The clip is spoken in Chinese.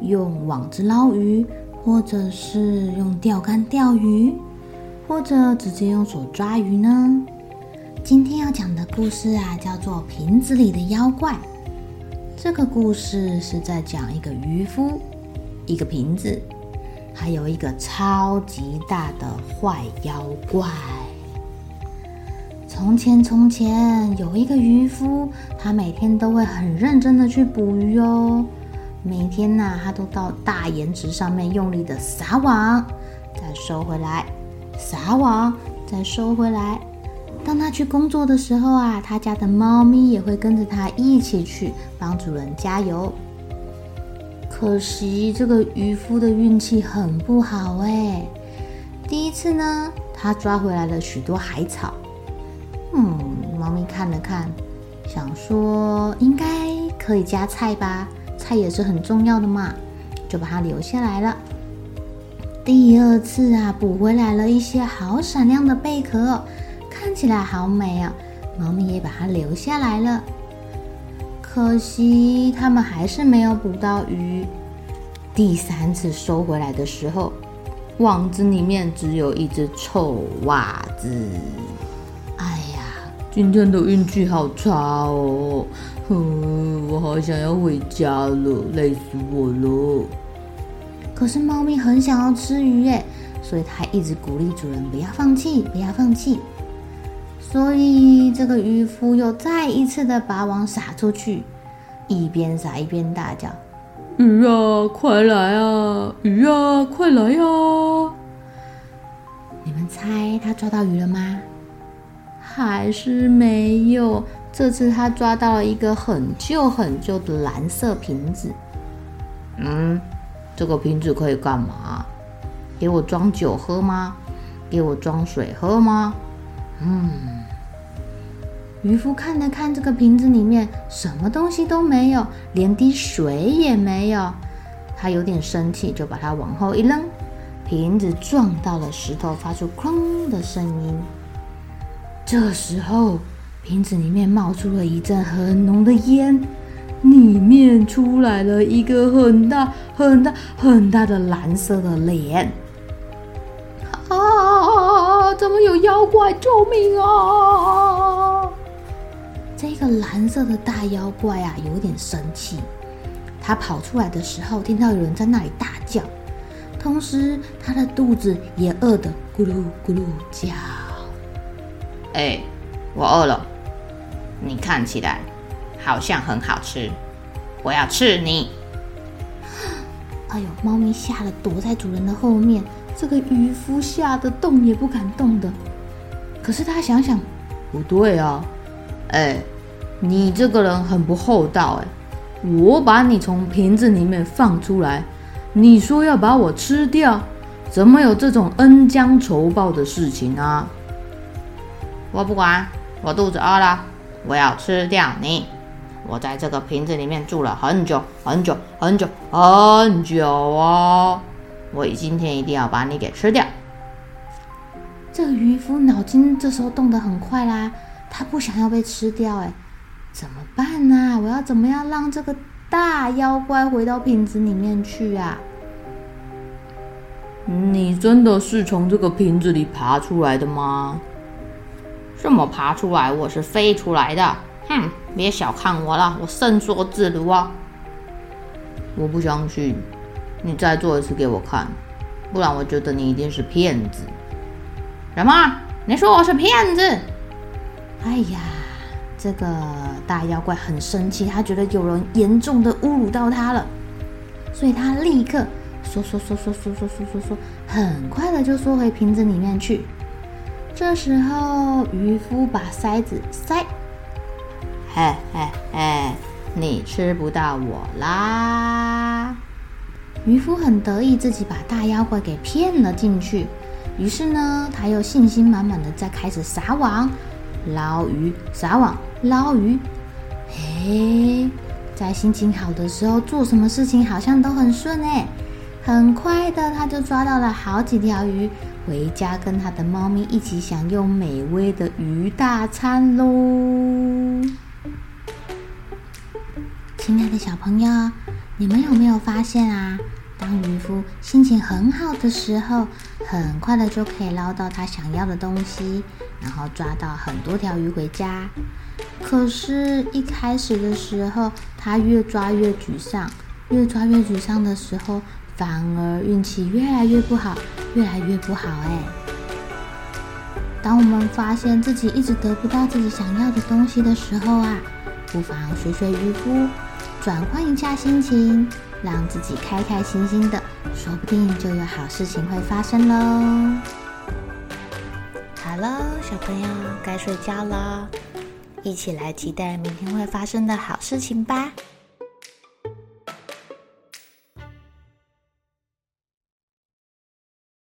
用网子捞鱼，或者是用钓竿钓鱼，或者直接用手抓鱼呢？今天要讲的故事啊，叫做《瓶子里的妖怪》。这个故事是在讲一个渔夫、一个瓶子，还有一个超级大的坏妖怪。从前，从前有一个渔夫，他每天都会很认真的去捕鱼哦。每天呐、啊，他都到大岩石上面用力的撒网，再收回来，撒网，再收回来。当他去工作的时候啊，他家的猫咪也会跟着他一起去帮主人加油。可惜这个渔夫的运气很不好哎。第一次呢，他抓回来了许多海草。嗯，猫咪看了看，想说应该可以加菜吧，它也是很重要的嘛，就把它留下来了。第二次啊，捕回来了一些好闪亮的贝壳，看起来好美啊，猫咪也把它留下来了。可惜他们还是没有捕到鱼。第三次收回来的时候，网子里面只有一只臭袜子。哎呀今天的运气好差哦，哼，我好想要回家了，累死我了。可是猫咪很想要吃鱼耶，所以它一直鼓励主人不要放弃，不要放弃。所以这个渔夫又再一次的把网撒出去，一边撒一边大叫：“鱼啊，快来啊！鱼啊，快来呀！”你们猜他抓到鱼了吗？还是没有。这次他抓到了一个很旧很旧的蓝色瓶子。嗯，这个瓶子可以干嘛？给我装酒喝吗？给我装水喝吗？嗯。渔夫看了看这个瓶子里面，什么东西都没有，连滴水也没有。他有点生气，就把它往后一扔，瓶子撞到了石头，发出“哐”的声音。这时候，瓶子里面冒出了一阵很浓的烟，里面出来了一个很大、很大、很大的蓝色的脸。啊！怎么有妖怪？救命啊！这个蓝色的大妖怪啊，有点生气。他跑出来的时候，听到有人在那里大叫，同时他的肚子也饿得咕噜咕噜叫。哎，我饿了。你看起来好像很好吃，我要吃你！哎呦，猫咪吓得躲在主人的后面，这个渔夫吓得动也不敢动的。可是他想想，不对啊，哎，你这个人很不厚道哎！我把你从瓶子里面放出来，你说要把我吃掉，怎么有这种恩将仇报的事情啊？我不管，我肚子饿了，我要吃掉你。我在这个瓶子里面住了很久很久很久很久哦，我今天一定要把你给吃掉。这个渔夫脑筋这时候动得很快啦，他不想要被吃掉，哎，怎么办呢？我要怎么样让这个大妖怪回到瓶子里面去啊？你真的是从这个瓶子里爬出来的吗？这么爬出来，我是飞出来的。哼，别小看我了，我伸缩自如啊！我不相信，你再做一次给我看，不然我觉得你一定是骗子。什么？你说我是骗子？哎呀，这个大妖怪很生气，他觉得有人严重的侮辱到他了，所以他立刻缩缩缩缩缩缩缩缩缩，很快的就缩回瓶子里面去。这时候，渔夫把塞子塞，嘿嘿嘿，你吃不到我啦！渔夫很得意，自己把大妖怪给骗了进去。于是呢，他又信心满满的再开始撒网捞鱼，撒网捞鱼。嘿，在心情好的时候，做什么事情好像都很顺哎。很快的，他就抓到了好几条鱼。回家跟他的猫咪一起享用美味的鱼大餐喽！亲爱的小朋友，你们有没有发现啊？当渔夫心情很好的时候，很快的就可以捞到他想要的东西，然后抓到很多条鱼回家。可是，一开始的时候，他越抓越沮丧，越抓越沮丧的时候，反而运气越来越不好。越来越不好哎！当我们发现自己一直得不到自己想要的东西的时候啊，不妨学学渔夫，转换一下心情，让自己开开心心的，说不定就有好事情会发生喽。好了，小朋友该睡觉了，一起来期待明天会发生的好事情吧。